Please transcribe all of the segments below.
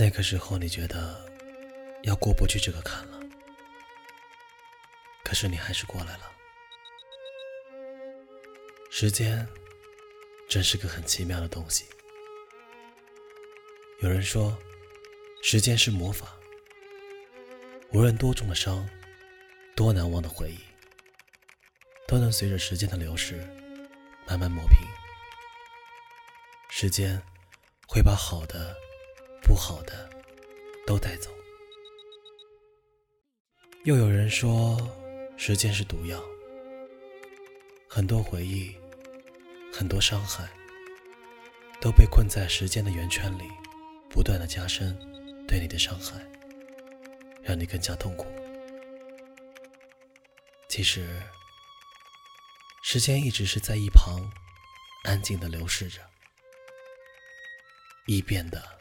那个时候你觉得要过不去这个坎了，可是你还是过来了。时间真是个很奇妙的东西。有人说，时间是魔法，无论多重的伤，多难忘的回忆，都能随着时间的流逝慢慢磨平。时间会把好的。不好的都带走。又有人说，时间是毒药，很多回忆，很多伤害，都被困在时间的圆圈里，不断的加深对你的伤害，让你更加痛苦。其实，时间一直是在一旁安静的流逝着，易变的。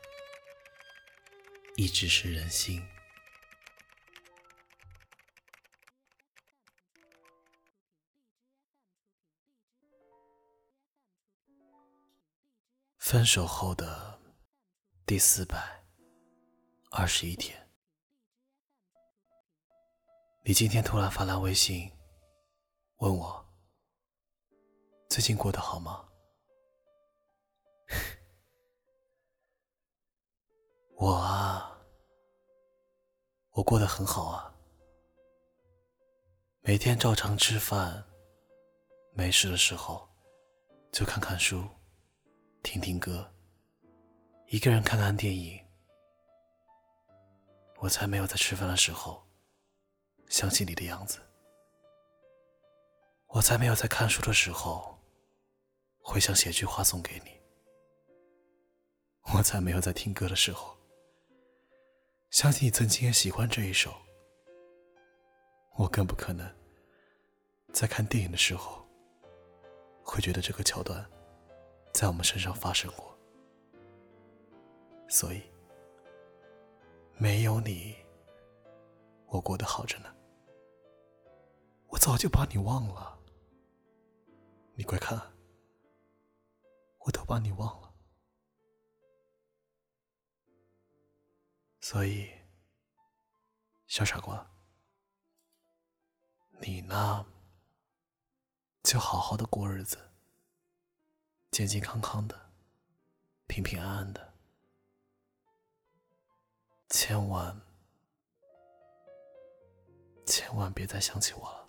一直是人心。分手后的第四百二十一天，你今天突然发来微信，问我最近过得好吗？我啊，我过得很好啊，每天照常吃饭，没事的时候就看看书，听听歌，一个人看看电影。我才没有在吃饭的时候想起你的样子，我才没有在看书的时候会想写句话送给你，我才没有在听歌的时候。相信你曾经也喜欢这一首，我更不可能在看电影的时候会觉得这个桥段在我们身上发生过。所以，没有你，我过得好着呢。我早就把你忘了，你快看，我都把你忘了。所以，小傻瓜，你呢？就好好的过日子，健健康康的，平平安安的，千万，千万别再想起我了。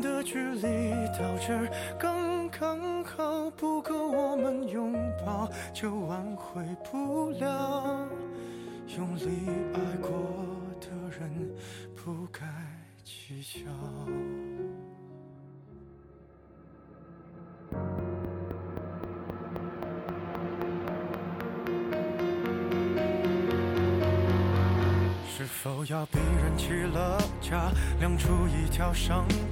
的距离到这儿刚刚好，不够我们拥抱，就挽回不了。用力爱过的人，不该计较。是否要逼人起了家，亮出一条伤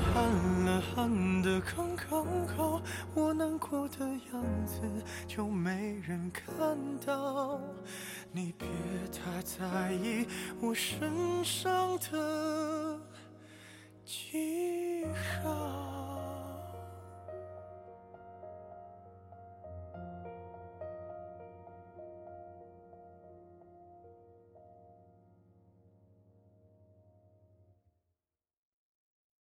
喊了，喊的刚刚好，我难过的样子就没人看到。你别太在意我身上的记号。